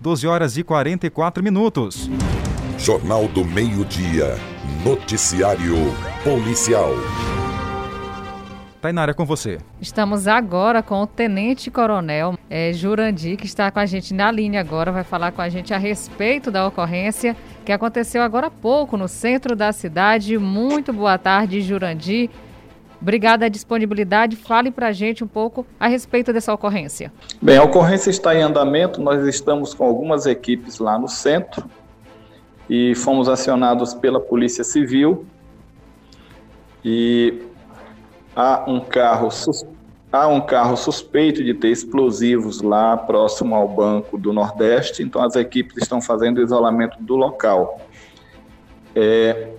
12 horas e 44 minutos. Jornal do Meio-Dia. Noticiário Policial. Tainara, é com você. Estamos agora com o Tenente Coronel é, Jurandir, que está com a gente na linha agora, vai falar com a gente a respeito da ocorrência que aconteceu agora há pouco no centro da cidade. Muito boa tarde, Jurandir. Obrigada a disponibilidade. Fale para a gente um pouco a respeito dessa ocorrência. Bem, a ocorrência está em andamento. Nós estamos com algumas equipes lá no centro e fomos acionados pela Polícia Civil. E há um carro há um carro suspeito de ter explosivos lá próximo ao Banco do Nordeste, então as equipes estão fazendo isolamento do local. É,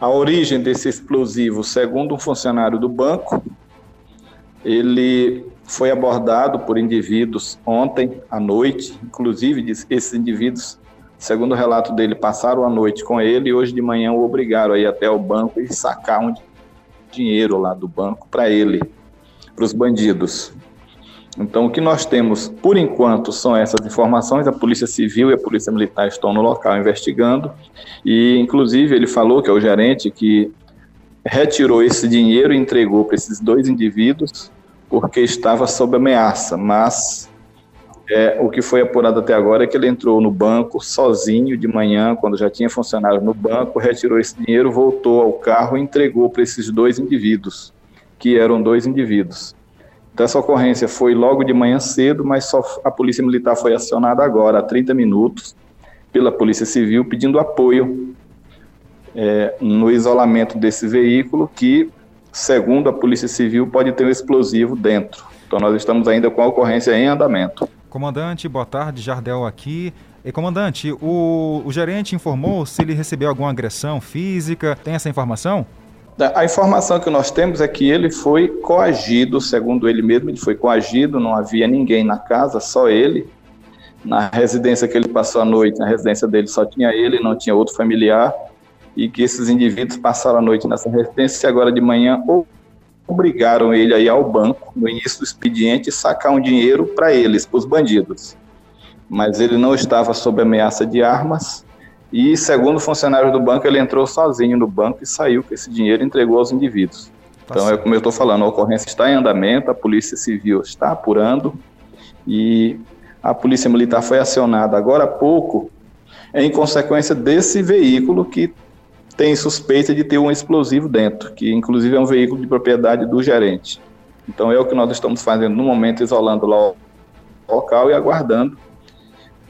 a origem desse explosivo, segundo um funcionário do banco, ele foi abordado por indivíduos ontem à noite, inclusive esses indivíduos, segundo o relato dele, passaram a noite com ele e hoje de manhã o obrigaram a ir até o banco e sacar um dinheiro lá do banco para ele, para os bandidos. Então, o que nós temos, por enquanto, são essas informações. A Polícia Civil e a Polícia Militar estão no local investigando. E, inclusive, ele falou, que é o gerente, que retirou esse dinheiro e entregou para esses dois indivíduos porque estava sob ameaça. Mas é, o que foi apurado até agora é que ele entrou no banco sozinho de manhã, quando já tinha funcionário no banco, retirou esse dinheiro, voltou ao carro e entregou para esses dois indivíduos, que eram dois indivíduos. Então, essa ocorrência foi logo de manhã cedo, mas só a Polícia Militar foi acionada agora, há 30 minutos, pela Polícia Civil, pedindo apoio é, no isolamento desse veículo, que, segundo a Polícia Civil, pode ter um explosivo dentro. Então, nós estamos ainda com a ocorrência em andamento. Comandante, boa tarde, Jardel aqui. E, comandante, o, o gerente informou se ele recebeu alguma agressão física? Tem essa informação? A informação que nós temos é que ele foi coagido, segundo ele mesmo, ele foi coagido, não havia ninguém na casa, só ele. Na residência que ele passou a noite, na residência dele só tinha ele, não tinha outro familiar, e que esses indivíduos passaram a noite nessa residência e agora de manhã obrigaram ele a ir ao banco no início do expediente sacar um dinheiro para eles, para os bandidos. Mas ele não estava sob ameaça de armas e, segundo funcionários do banco, ele entrou sozinho no banco e saiu com esse dinheiro e entregou aos indivíduos. Tá então, é como eu estou falando, a ocorrência está em andamento, a Polícia Civil está apurando e a Polícia Militar foi acionada agora há pouco em consequência desse veículo que tem suspeita de ter um explosivo dentro, que inclusive é um veículo de propriedade do gerente. Então é o que nós estamos fazendo no momento, isolando lá o local e aguardando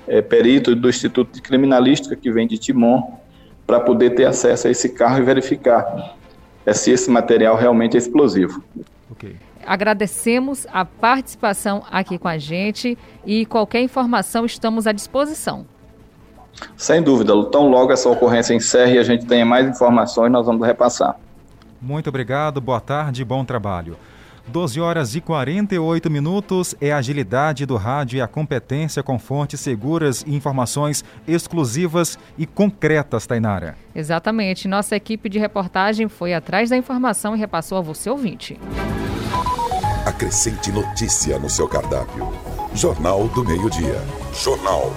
é, perito do Instituto de Criminalística que vem de Timon para poder ter acesso a esse carro e verificar se esse material realmente é explosivo. Okay. Agradecemos a participação aqui com a gente e qualquer informação estamos à disposição. Sem dúvida, tão logo essa ocorrência encerre e a gente tenha mais informações, nós vamos repassar. Muito obrigado, boa tarde e bom trabalho. 12 horas e 48 minutos é a agilidade do rádio e a competência com fontes seguras e informações exclusivas e concretas, Tainara. Exatamente. Nossa equipe de reportagem foi atrás da informação e repassou a você ouvinte. Acrescente notícia no seu cardápio. Jornal do Meio-Dia. Jornal